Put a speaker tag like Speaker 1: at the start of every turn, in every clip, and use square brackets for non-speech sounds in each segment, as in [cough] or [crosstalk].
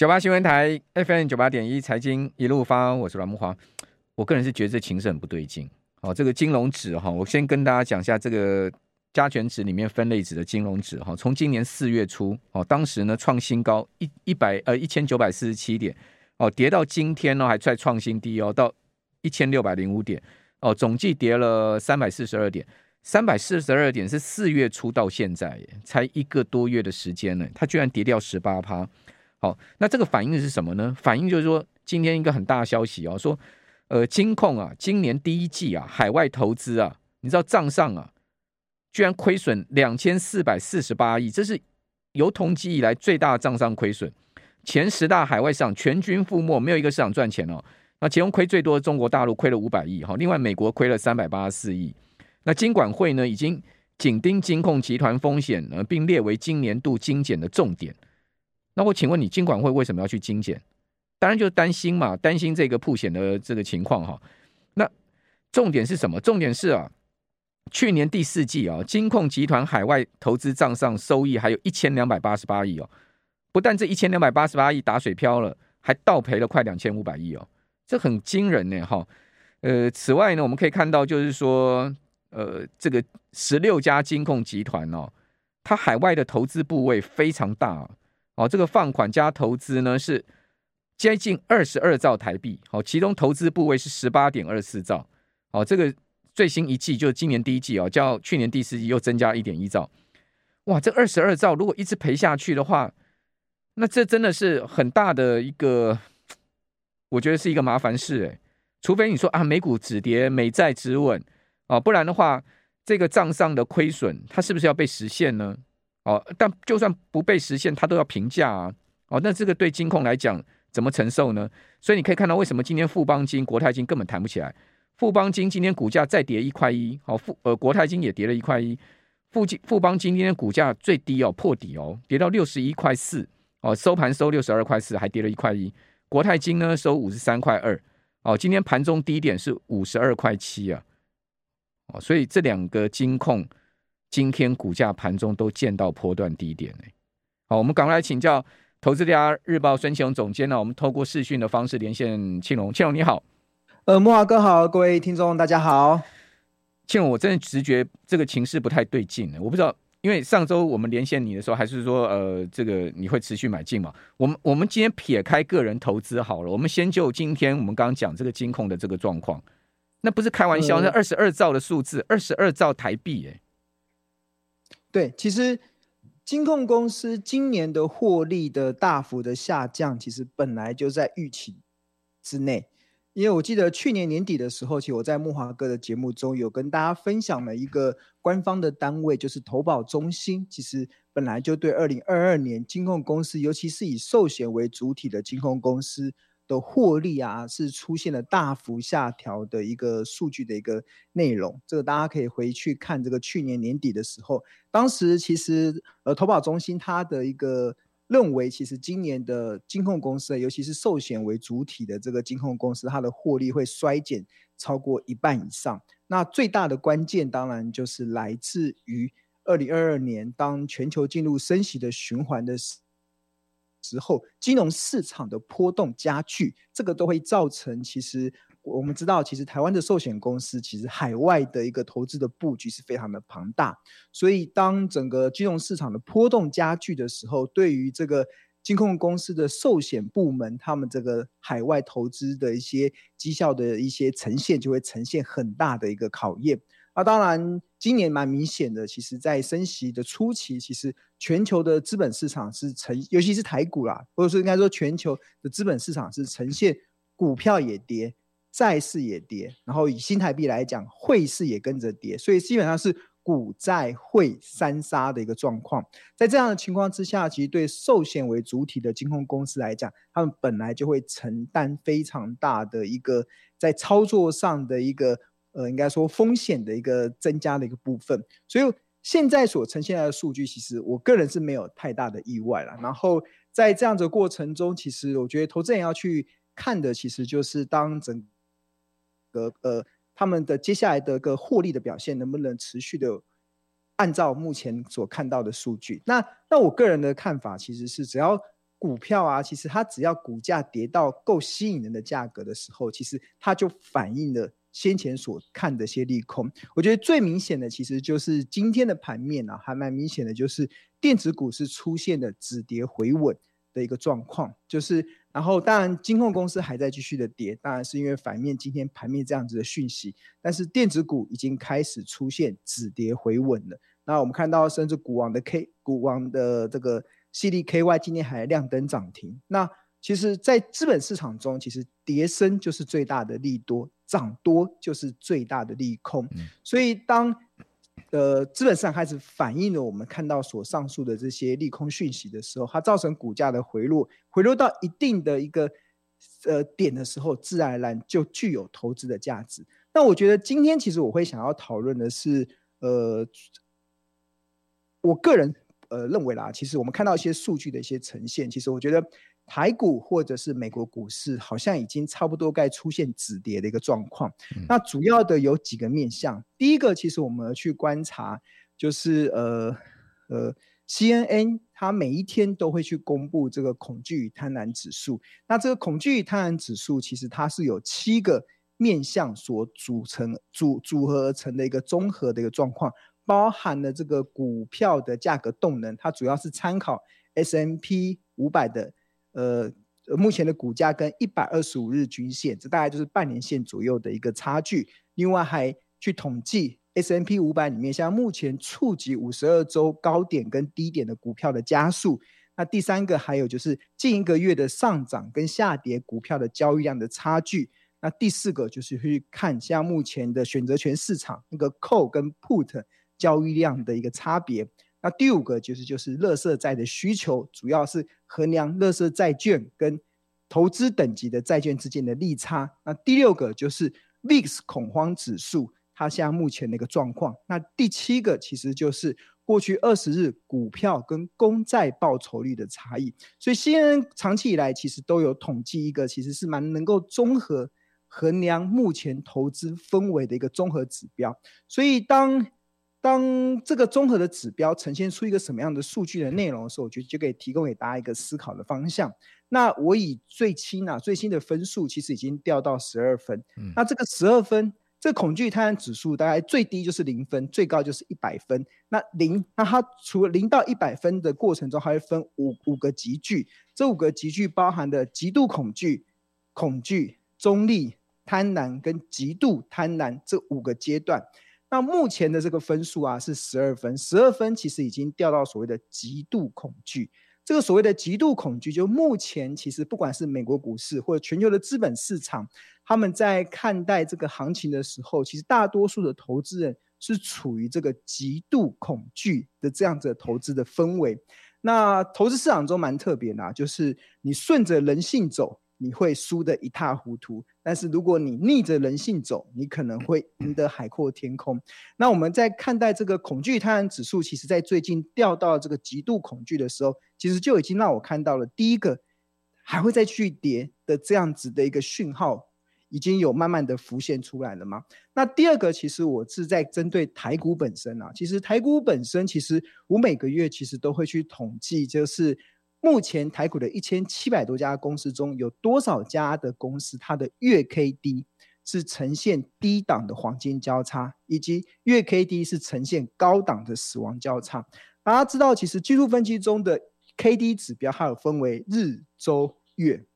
Speaker 1: 九八新闻台 FM 九八点一财经一路发，我是阮木华。我个人是觉得这情势很不对劲。好，这个金融指哈，我先跟大家讲一下这个加权指里面分类指的金融指哈，从今年四月初哦，当时呢创新高一一百呃一千九百四十七点哦，跌到今天呢还在创新低哦，到一千六百零五点哦，总计跌了三百四十二点，三百四十二点是四月初到现在才一个多月的时间呢，它居然跌掉十八趴。好，那这个反应是什么呢？反应就是说，今天一个很大的消息哦，说，呃，金控啊，今年第一季啊，海外投资啊，你知道账上啊，居然亏损两千四百四十八亿，这是有统计以来最大的账上亏损。前十大海外市场全军覆没，没有一个市场赚钱哦。那其中亏最多的中国大陆亏了五百亿，哈，另外美国亏了三百八十四亿。那金管会呢，已经紧盯金控集团风险呢，并列为今年度精简的重点。那我请问你，金管会为什么要去精简？当然就是担心嘛，担心这个曝险的这个情况哈。那重点是什么？重点是啊，去年第四季啊，金控集团海外投资账上收益还有一千两百八十八亿哦。不但这一千两百八十八亿打水漂了，还倒赔了快两千五百亿哦，这很惊人呢哈。呃，此外呢，我们可以看到就是说，呃，这个十六家金控集团哦，它海外的投资部位非常大。哦，这个放款加投资呢是接近二十二兆台币，好，其中投资部位是十八点二四兆，好，这个最新一季就是今年第一季哦，较去年第四季又增加一点一兆，哇，这二十二兆如果一直赔下去的话，那这真的是很大的一个，我觉得是一个麻烦事诶，除非你说啊，美股止跌，美债止稳，哦，不然的话，这个账上的亏损它是不是要被实现呢？哦，但就算不被实现，它都要评价啊！哦，那这个对金控来讲怎么承受呢？所以你可以看到，为什么今天富邦金、国泰金根本谈不起来？富邦金今天股价再跌一块一，好，富呃国泰金也跌了一块一，富金富邦金今天股价最低哦破底哦，跌到六十一块四哦，收盘收六十二块四，还跌了一块一。国泰金呢收五十三块二，哦，今天盘中低点是五十二块七啊，哦，所以这两个金控。今天股价盘中都见到波段低点呢。好，我们赶快来请教《投资家日报》孙庆龙总监呢。我们透过视讯的方式连线庆龙，庆龙你好。
Speaker 2: 呃，木华哥好，各位听众大家好。
Speaker 1: 庆龙，我真的直觉这个情势不太对劲呢。我不知道，因为上周我们连线你的时候，还是说呃，这个你会持续买进嘛？我们我们今天撇开个人投资好了，我们先就今天我们刚刚讲这个金控的这个状况，那不是开玩笑，那二十二兆的数字，二十二兆台币哎。
Speaker 2: 对，其实金控公司今年的获利的大幅的下降，其实本来就在预期之内。因为我记得去年年底的时候，其实我在木华哥的节目中有跟大家分享了一个官方的单位，就是投保中心，其实本来就对二零二二年金控公司，尤其是以寿险为主体的金控公司。的获利啊，是出现了大幅下调的一个数据的一个内容。这个大家可以回去看这个去年年底的时候，当时其实呃投保中心它的一个认为，其实今年的金控公司，尤其是寿险为主体的这个金控公司，它的获利会衰减超过一半以上。那最大的关键当然就是来自于二零二二年，当全球进入升息的循环的时。之后，金融市场的波动加剧，这个都会造成。其实我们知道，其实台湾的寿险公司其实海外的一个投资的布局是非常的庞大。所以，当整个金融市场的波动加剧的时候，对于这个金控公司的寿险部门，他们这个海外投资的一些绩效的一些呈现，就会呈现很大的一个考验。那当然，今年蛮明显的，其实在升息的初期，其实全球的资本市场是呈，尤其是台股啦，或者说应该说全球的资本市场是呈现股票也跌，债市也跌，然后以新台币来讲，汇市也跟着跌，所以基本上是股债汇三杀的一个状况。在这样的情况之下，其实对寿险为主体的金控公司来讲，他们本来就会承担非常大的一个在操作上的一个。呃，应该说风险的一个增加的一个部分，所以现在所呈现的数据，其实我个人是没有太大的意外了。然后在这样的过程中，其实我觉得投资人要去看的，其实就是当整个呃他们的接下来的个获利的表现，能不能持续的按照目前所看到的数据。那那我个人的看法，其实是只要股票啊，其实它只要股价跌到够吸引人的价格的时候，其实它就反映了先前所看的一些利空。我觉得最明显的其实就是今天的盘面啊，还蛮明显的，就是电子股是出现了止跌回稳的一个状况。就是然后当然金控公司还在继续的跌，当然是因为反面今天盘面这样子的讯息，但是电子股已经开始出现止跌回稳了。那我们看到甚至股王的 K 股王的这个。CDKY 今天还亮灯涨停。那其实，在资本市场中，其实跌升就是最大的利多，涨多就是最大的利空。嗯、所以，当呃资本市场开始反映了我们看到所上述的这些利空讯息的时候，它造成股价的回落，回落到一定的一个呃点的时候，自然而然就具有投资的价值。那我觉得今天其实我会想要讨论的是，呃，我个人。呃，认为啦，其实我们看到一些数据的一些呈现，其实我觉得台股或者是美国股市好像已经差不多该出现止跌的一个状况。嗯、那主要的有几个面向，第一个其实我们要去观察，就是呃呃，CNN 它每一天都会去公布这个恐惧与贪婪指数。那这个恐惧与贪婪指数其实它是有七个面向所组成组组合而成的一个综合的一个状况。包含了这个股票的价格动能，它主要是参考 S M P 五百的呃目前的股价跟一百二十五日均线，这大概就是半年线左右的一个差距。另外还去统计 S&P 五百里面，像目前触及五十二周高点跟低点的股票的加速。那第三个还有就是近一个月的上涨跟下跌股票的交易量的差距。那第四个就是去看像目前的选择权市场那个 Call 跟 Put。交易量的一个差别。那第五个就是就是垃圾债的需求，主要是衡量垃圾债券跟投资等级的债券之间的利差。那第六个就是 VIX 恐慌指数，它现在目前的一个状况。那第七个其实就是过去二十日股票跟公债报酬率的差异。所以 CNN 长期以来其实都有统计一个，其实是蛮能够综合衡量目前投资氛围的一个综合指标。所以当当这个综合的指标呈现出一个什么样的数据的内容的时候，我觉得就可以提供给大家一个思考的方向。那我以最新啊最新的分数，其实已经掉到十二分。嗯、那这个十二分，这个恐惧贪婪指数大概最低就是零分，最高就是一百分。那零，那它除了零到一百分的过程中，还会分五五个集聚。这五个集聚包含的极度恐惧、恐惧、中立、贪婪跟极度贪婪这五个阶段。那目前的这个分数啊是十二分，十二分其实已经掉到所谓的极度恐惧。这个所谓的极度恐惧，就目前其实不管是美国股市或者全球的资本市场，他们在看待这个行情的时候，其实大多数的投资人是处于这个极度恐惧的这样子的投资的氛围。那投资市场中蛮特别的，就是你顺着人性走。你会输得一塌糊涂，但是如果你逆着人性走，你可能会赢得海阔天空。那我们在看待这个恐惧贪婪指数，其实在最近掉到这个极度恐惧的时候，其实就已经让我看到了第一个还会再去跌的这样子的一个讯号，已经有慢慢的浮现出来了吗？那第二个，其实我是在针对台股本身啊，其实台股本身，其实我每个月其实都会去统计，就是。目前台股的一千七百多家公司中，有多少家的公司它的月 K D 是呈现低档的黄金交叉，以及月 K D 是呈现高档的死亡交叉？大家知道，其实技术分析中的 K D 指标它有分为日、周、月。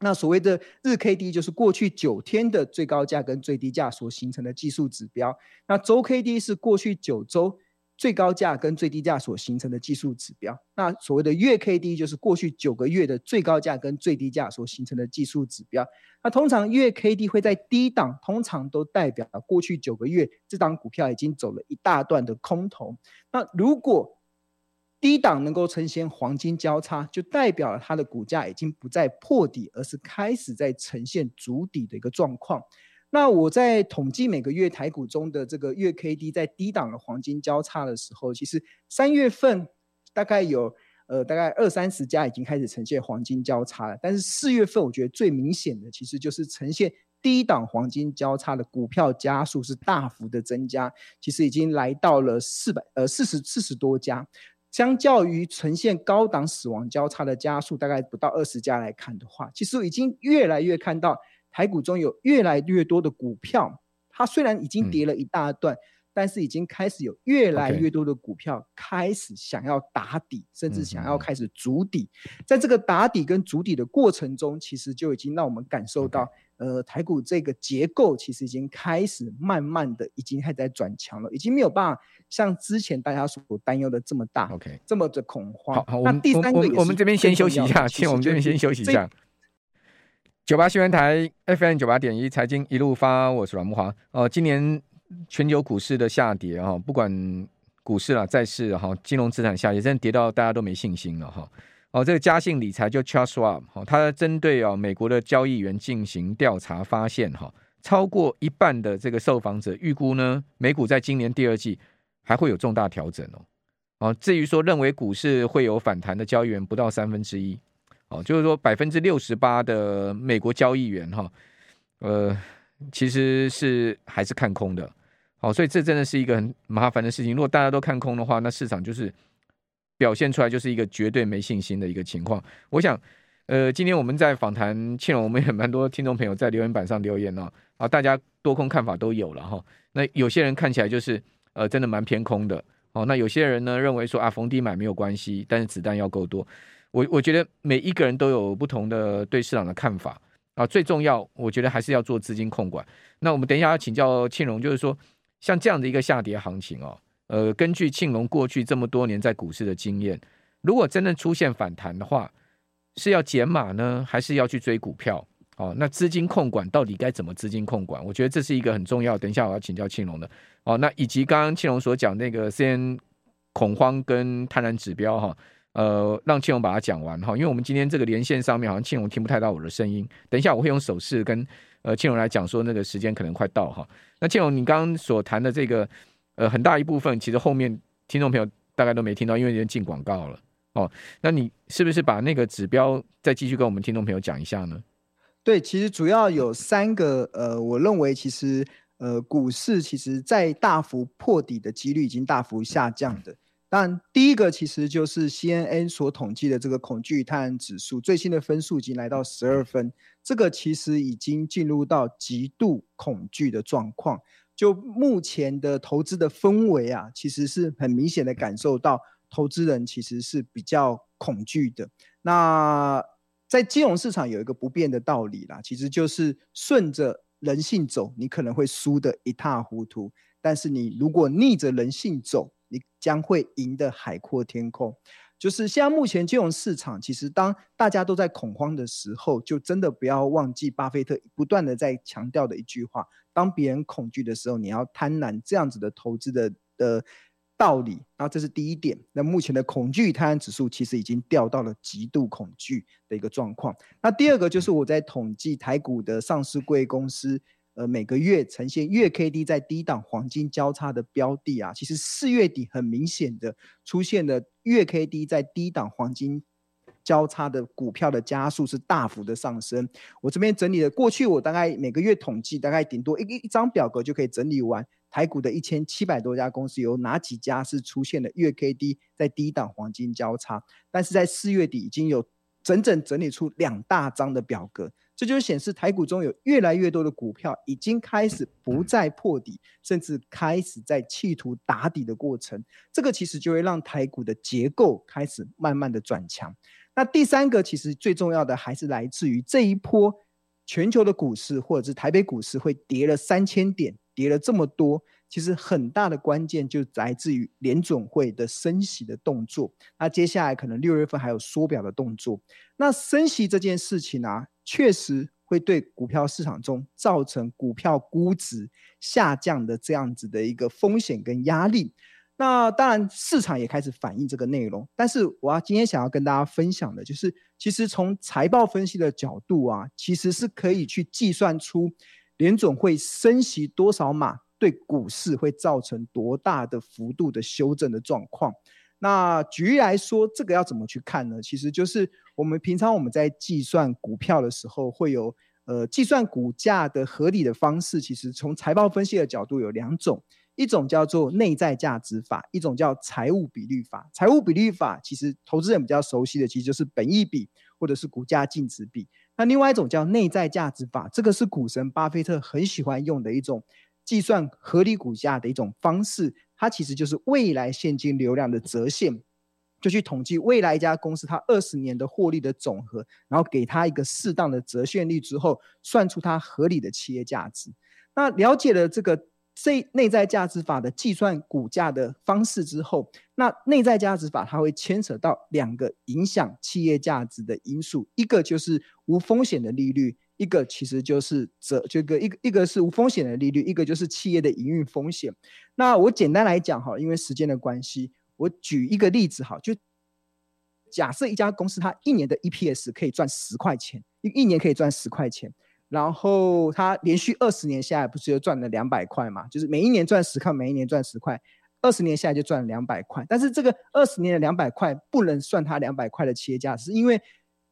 Speaker 2: 那所谓的日 K D 就是过去九天的最高价跟最低价所形成的技术指标。那周 K D 是过去九周。最高价跟最低价所形成的技术指标，那所谓的月 K D 就是过去九个月的最高价跟最低价所形成的技术指标。那通常月 K D 会在低档，通常都代表过去九个月这档股票已经走了一大段的空头。那如果低档能够呈现黄金交叉，就代表了它的股价已经不再破底，而是开始在呈现筑底的一个状况。那我在统计每个月台股中的这个月 K D 在低档的黄金交叉的时候，其实三月份大概有呃大概二三十家已经开始呈现黄金交叉了，但是四月份我觉得最明显的其实就是呈现低档黄金交叉的股票家数是大幅的增加，其实已经来到了四百呃四十四十多家。相较于呈现高档死亡交叉的家数，大概不到二十家来看的话，其实已经越来越看到台股中有越来越多的股票，它虽然已经跌了一大段。嗯但是已经开始有越来越多的股票开始想要打底.甚至想要开始筑底。在这个打底跟筑底的过程中，其实就已经让我们感受到.呃，台股这个结构其实已经开始慢慢的已经开始在转强了，已经没有办法像之前大家所担忧的这么大，OK，这么的恐慌。
Speaker 1: 好，好，那第三个我，我们这边先休息一下，请我们这边先休息一下。九八新闻台 FM 九八点一财经一路发，我是阮慕华。哦、呃，今年。全球股市的下跌哈，不管股市啦、债市哈、金融资产下跌，真的跌到大家都没信心了哈。哦，这个嘉信理财就 Charles Schwab 哈，他针对啊美国的交易员进行调查，发现哈，超过一半的这个受访者预估呢，美股在今年第二季还会有重大调整哦。哦，至于说认为股市会有反弹的交易员不到三分之一，哦，就是说百分之六十八的美国交易员哈，呃，其实是还是看空的。好，所以这真的是一个很麻烦的事情。如果大家都看空的话，那市场就是表现出来就是一个绝对没信心的一个情况。我想，呃，今天我们在访谈庆隆，我们也蛮多听众朋友在留言板上留言哦，啊，大家多空看法都有了哈。那有些人看起来就是呃，真的蛮偏空的。哦，那有些人呢认为说啊，逢低买没有关系，但是子弹要够多。我我觉得每一个人都有不同的对市场的看法啊。最重要，我觉得还是要做资金控管。那我们等一下要请教庆荣，就是说。像这样的一个下跌行情哦，呃，根据庆荣过去这么多年在股市的经验，如果真的出现反弹的话，是要减码呢，还是要去追股票？哦，那资金控管到底该怎么资金控管？我觉得这是一个很重要。等一下我要请教庆隆的哦。那以及刚刚庆隆所讲那个先恐慌跟贪婪指标哈，呃，让庆荣把它讲完哈，因为我们今天这个连线上面好像庆荣听不太到我的声音，等一下我会用手势跟。呃，庆荣来讲说，那个时间可能快到哈。那庆荣，你刚刚所谈的这个，呃，很大一部分其实后面听众朋友大概都没听到，因为已经进广告了哦。那你是不是把那个指标再继续跟我们听众朋友讲一下呢？
Speaker 2: 对，其实主要有三个，呃，我认为其实呃，股市其实在大幅破底的几率已经大幅下降的。但第一个其实就是 CNN 所统计的这个恐惧与贪婪指数，最新的分数已经来到十二分，这个其实已经进入到极度恐惧的状况。就目前的投资的氛围啊，其实是很明显的感受到投资人其实是比较恐惧的。那在金融市场有一个不变的道理啦，其实就是顺着人性走，你可能会输得一塌糊涂；但是你如果逆着人性走，你将会赢得海阔天空。就是现在目前金融市场，其实当大家都在恐慌的时候，就真的不要忘记巴菲特不断的在强调的一句话：当别人恐惧的时候，你要贪婪。这样子的投资的的道理。然后这是第一点。那目前的恐惧贪婪指数其实已经掉到了极度恐惧的一个状况。那第二个就是我在统计台股的上市贵公司。呃，每个月呈现月 K D 在低档黄金交叉的标的啊，其实四月底很明显的出现了月 K D 在低档黄金交叉的股票的加速是大幅的上升。我这边整理的过去，我大概每个月统计，大概顶多一一张表格就可以整理完台股的一千七百多家公司有哪几家是出现了月 K D 在低档黄金交叉，但是在四月底已经有整整整理出两大张的表格。这就显示台股中有越来越多的股票已经开始不再破底，甚至开始在企图打底的过程。这个其实就会让台股的结构开始慢慢的转强。那第三个其实最重要的还是来自于这一波全球的股市或者是台北股市会跌了三千点，跌了这么多。其实很大的关键就来自于联准会的升息的动作。那接下来可能六月份还有缩表的动作。那升息这件事情啊。确实会对股票市场中造成股票估值下降的这样子的一个风险跟压力。那当然，市场也开始反映这个内容。但是，我要今天想要跟大家分享的，就是其实从财报分析的角度啊，其实是可以去计算出联准会升息多少码，对股市会造成多大的幅度的修正的状况。那举例来说，这个要怎么去看呢？其实就是我们平常我们在计算股票的时候，会有呃计算股价的合理的方式。其实从财报分析的角度有两种，一种叫做内在价值法，一种叫财务比率法。财务比率法其实投资人比较熟悉的，其实就是本益比或者是股价净值比。那另外一种叫内在价值法，这个是股神巴菲特很喜欢用的一种计算合理股价的一种方式。它其实就是未来现金流量的折现，就去统计未来一家公司它二十年的获利的总和，然后给它一个适当的折现率之后，算出它合理的企业价值。那了解了这个这内在价值法的计算股价的方式之后，那内在价值法它会牵扯到两个影响企业价值的因素，一个就是无风险的利率，一个其实就是这这个一个一个是无风险的利率，一个就是企业的营运风险。那我简单来讲哈，因为时间的关系，我举一个例子哈，就假设一家公司它一年的 EPS 可以赚十块钱，一一年可以赚十块钱，然后它连续二十年下来不是又赚了两百块嘛？就是每一年赚十块，每一年赚十块，二十年下来就赚了两百块。但是这个二十年的两百块不能算它两百块的企业价值，因为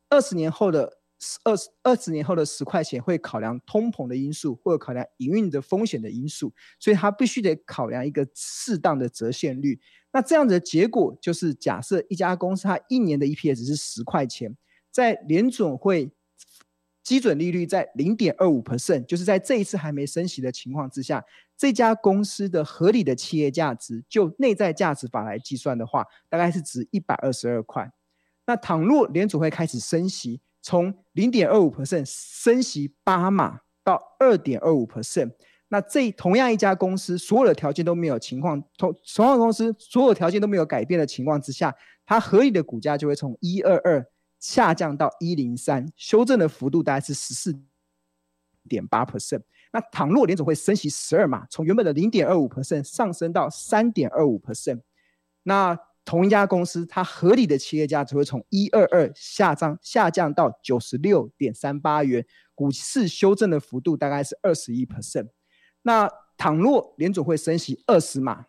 Speaker 2: 二十年后的。二十二十年后的十块钱会考量通膨的因素，或者考量营运的风险的因素，所以它必须得考量一个适当的折现率。那这样子的结果就是，假设一家公司它一年的 EPS 是十块钱，在联准会基准利率在零点二五 percent，就是在这一次还没升息的情况之下，这家公司的合理的企业价值，就内在价值法来计算的话，大概是值一百二十二块。那倘若联准会开始升息，从零点二五 percent 升息八码到二点二五 percent，那这同样一家公司所有的条件都没有情况，同同样公司所有条件都没有改变的情况之下，它合理的股价就会从一二二下降到一零三，修正的幅度大概是十四点八 percent。那倘若联总会升息十二码，从原本的零点二五 percent 上升到三点二五 percent，那同一家公司，它合理的企业价值会从一二二下降下降到九十六点三八元，股市修正的幅度大概是二十一 percent。那倘若联总会升息二十码，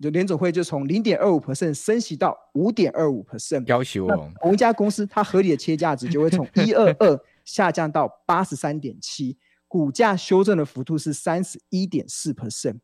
Speaker 2: 就联总会就从零点二五 percent 升息到五点二五 percent，
Speaker 1: 要求哦。
Speaker 2: 同一家公司，它合理的企业价值就会从 [laughs] 一二二下降到八十三点七，股价修正的幅度是三十一点四 percent。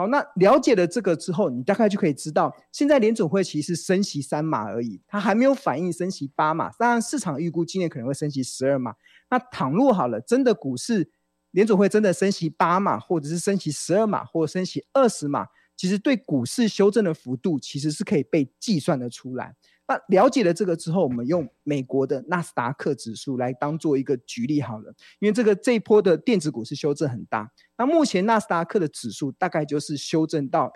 Speaker 2: 好，那了解了这个之后，你大概就可以知道，现在联准会其实升息三码而已，它还没有反映升息八码。当然，市场预估今年可能会升息十二码。那倘若好了，真的股市联准会真的升息八码，或者是升息十二码，或者升息二十码，其实对股市修正的幅度其实是可以被计算得出来。那了解了这个之后，我们用美国的纳斯达克指数来当做一个举例好了，因为这个这一波的电子股是修正很大。那目前纳斯达克的指数大概就是修正到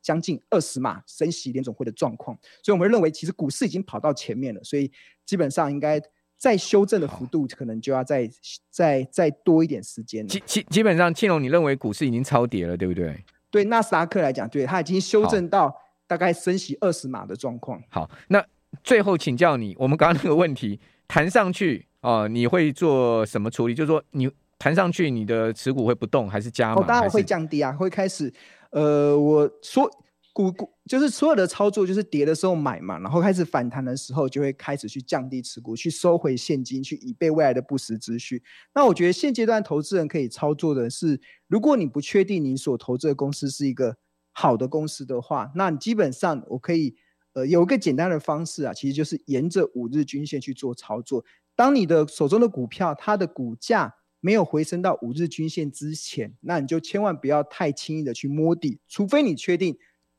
Speaker 2: 将近二十码升息联总会的状况，所以我们认为其实股市已经跑到前面了，所以基本上应该再修正的幅度可能就要再再再多一点时间。
Speaker 1: 基基基本上，庆隆，你认为股市已经超跌了，对不对？
Speaker 2: 对纳斯达克来讲，对，它已经修正到。大概升息二十码的状况。
Speaker 1: 好，那最后请教你，我们刚刚那个问题弹上去啊、呃，你会做什么处理？就是说，你弹上去，你的持股会不动，还是加码？
Speaker 2: 哦，当然会降低啊，会开始。呃，我说股股就是所有的操作，就是跌的时候买嘛，然后开始反弹的时候，就会开始去降低持股，去收回现金，去以备未来的不时之需。那我觉得现阶段投资人可以操作的是，如果你不确定你所投资的公司是一个。好的公司的话，那你基本上我可以，呃，有一个简单的方式啊，其实就是沿着五日均线去做操作。当你的手中的股票它的股价没有回升到五日均线之前，那你就千万不要太轻易的去摸底，除非你确定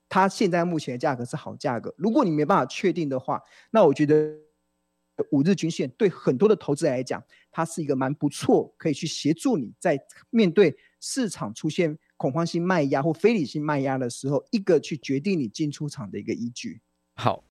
Speaker 2: 它现在目前的价格是好价格。如果你没办法确定的话，那我觉得五日均线对很多的投资来讲，它是一个蛮不错，可以去协助你在面对市场出现。恐慌性卖压或非理性卖压的时候，一个去决定你进出场的一个依据。
Speaker 1: 好，